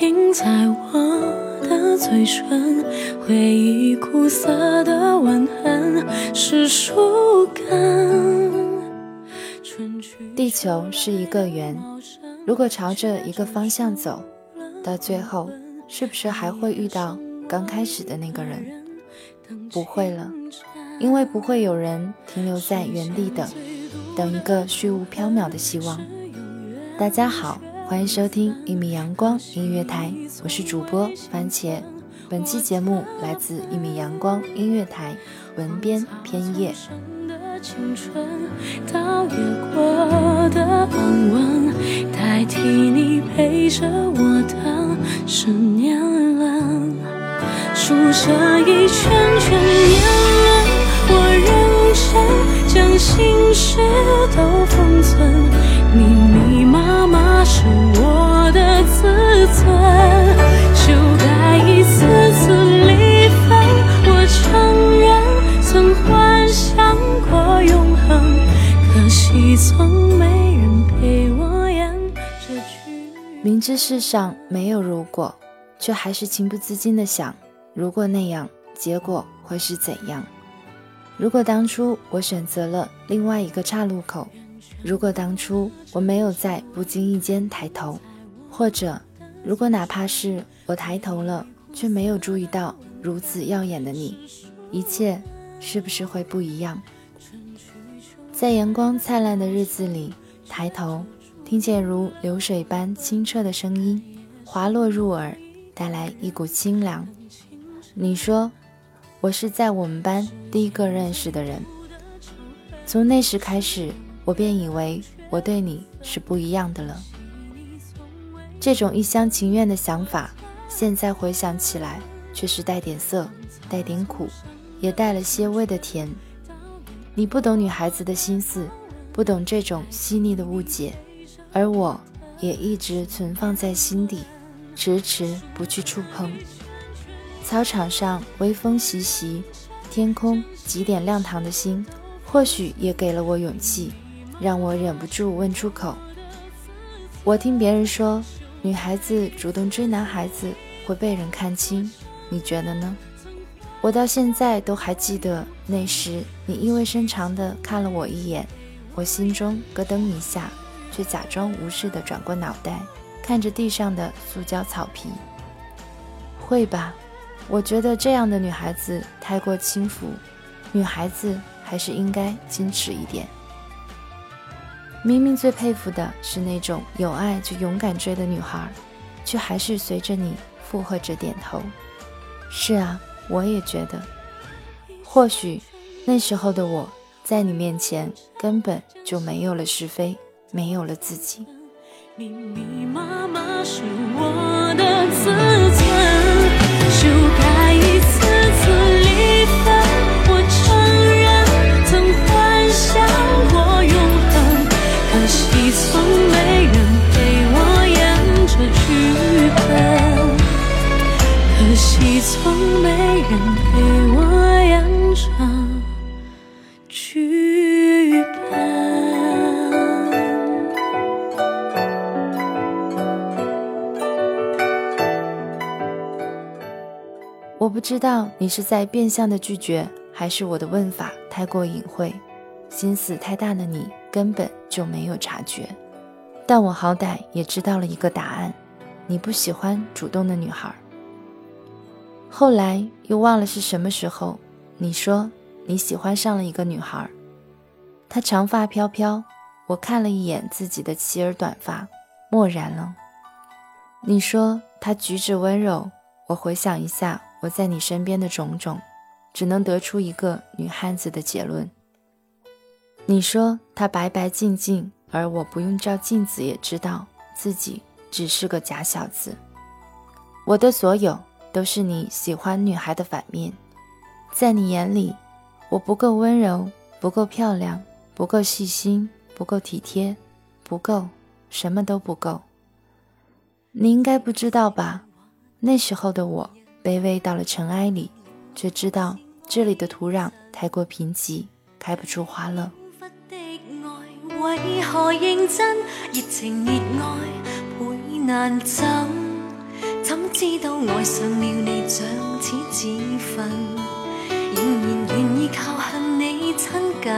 印在我的嘴唇。回忆苦涩的吻痕，是树根。地球是一个圆，如果朝着一个方向走，到最后是不是还会遇到刚开始的那个人？不会了，因为不会有人停留在原地等，等一个虚无缥缈的希望。大家好，欢迎收听一米阳光音乐台，我是主播番茄。本期节目来自一米阳光音乐台，文编偏叶。的青春，到越过的安稳，代替你陪着我的是年轮，数着一圈圈年轮，我认真将心事都封存，明知世上没有如果，却还是情不自禁地想：如果那样，结果会是怎样？如果当初我选择了另外一个岔路口，如果当初我没有在不经意间抬头，或者如果哪怕是我抬头了，却没有注意到如此耀眼的你，一切是不是会不一样？在阳光灿烂的日子里，抬头。听见如流水般清澈的声音滑落入耳，带来一股清凉。你说，我是在我们班第一个认识的人。从那时开始，我便以为我对你是不一样的了。这种一厢情愿的想法，现在回想起来，却是带点涩，带点苦，也带了些微的甜。你不懂女孩子的心思，不懂这种细腻的误解。而我也一直存放在心底，迟迟不去触碰。操场上微风习习，天空几点亮堂的星，或许也给了我勇气，让我忍不住问出口。我听别人说，女孩子主动追男孩子会被人看清，你觉得呢？我到现在都还记得那时，你意味深长地看了我一眼，我心中咯噔一下。却假装无视地转过脑袋，看着地上的塑胶草皮。会吧，我觉得这样的女孩子太过轻浮，女孩子还是应该矜持一点。明明最佩服的是那种有爱就勇敢追的女孩，却还是随着你附和着点头。是啊，我也觉得，或许那时候的我在你面前根本就没有了是非。没有了自己。密密麻麻是我的自尊知道你是在变相的拒绝，还是我的问法太过隐晦，心思太大的你根本就没有察觉。但我好歹也知道了一个答案：你不喜欢主动的女孩。后来又忘了是什么时候，你说你喜欢上了一个女孩，她长发飘飘。我看了一眼自己的齐耳短发，默然了。你说她举止温柔，我回想一下我在你身边的种种，只能得出一个女汉子的结论。你说她白白净净，而我不用照镜子也知道自己只是个假小子。我的所有都是你喜欢女孩的反面，在你眼里，我不够温柔，不够漂亮，不够细心。不够体贴，不够，什么都不够。你应该不知道吧？那时候的我卑微到了尘埃里，却知道这里的土壤太过贫瘠，开不出花乐。为何认真？热情热爱倍难枕，怎知道爱上了你像似自焚，仍然愿意靠向你亲近。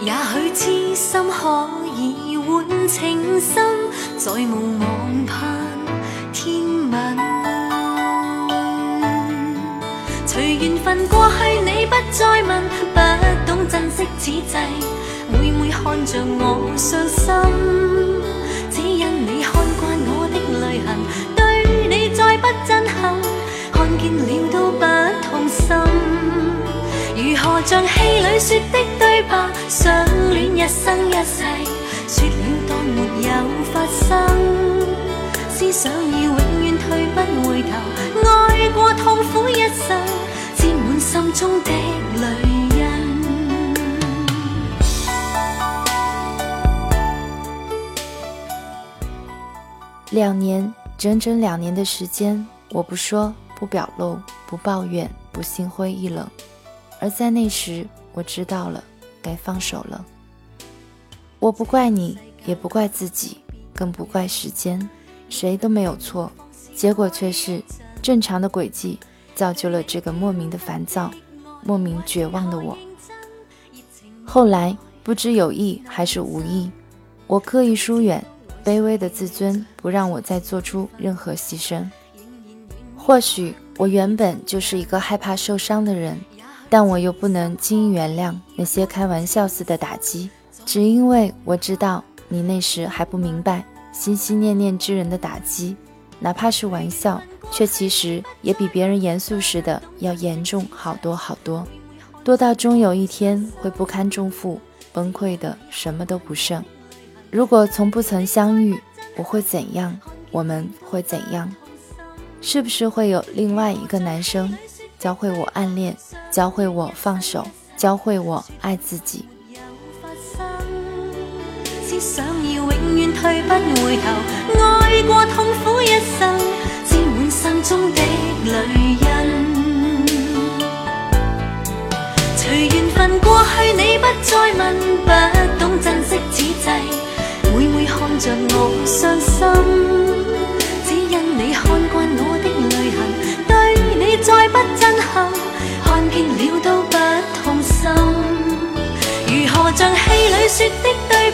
也许痴心可以换情深，再无望盼缘分过去，你不再问，不懂珍惜此际，每每看着我伤心，只因你看惯我的泪痕，对你再不震撼，看见了都不痛心。如何像戏里说的对白，相恋一生一世，说了当没有发生。思想已永远退不回头，爱过痛苦一生，心中的泪。两年，整整两年的时间，我不说，不表露，不抱怨，不心灰意冷。而在那时，我知道了，该放手了。我不怪你，也不怪自己，更不怪时间，谁都没有错。结果却是正常的轨迹，造就了这个莫名的烦躁、莫名绝望的我。后来不知有意还是无意，我刻意疏远，卑微的自尊不让我再做出任何牺牲。或许我原本就是一个害怕受伤的人。但我又不能轻易原谅那些开玩笑似的打击，只因为我知道你那时还不明白，心心念念之人的打击，哪怕是玩笑，却其实也比别人严肃时的要严重好多好多，多到终有一天会不堪重负，崩溃的什么都不剩。如果从不曾相遇，我会怎样？我们会怎样？是不是会有另外一个男生？教会我暗恋，教会我放手，教会我爱自己。只想要永远退不回头，爱过痛苦一生，沾满心中的泪印。随缘分过去，你不再问，不懂珍惜此际，每每看着我伤心，只因你看惯我的泪痕，对你再不震撼。看见了都不痛心，如何像戏里说的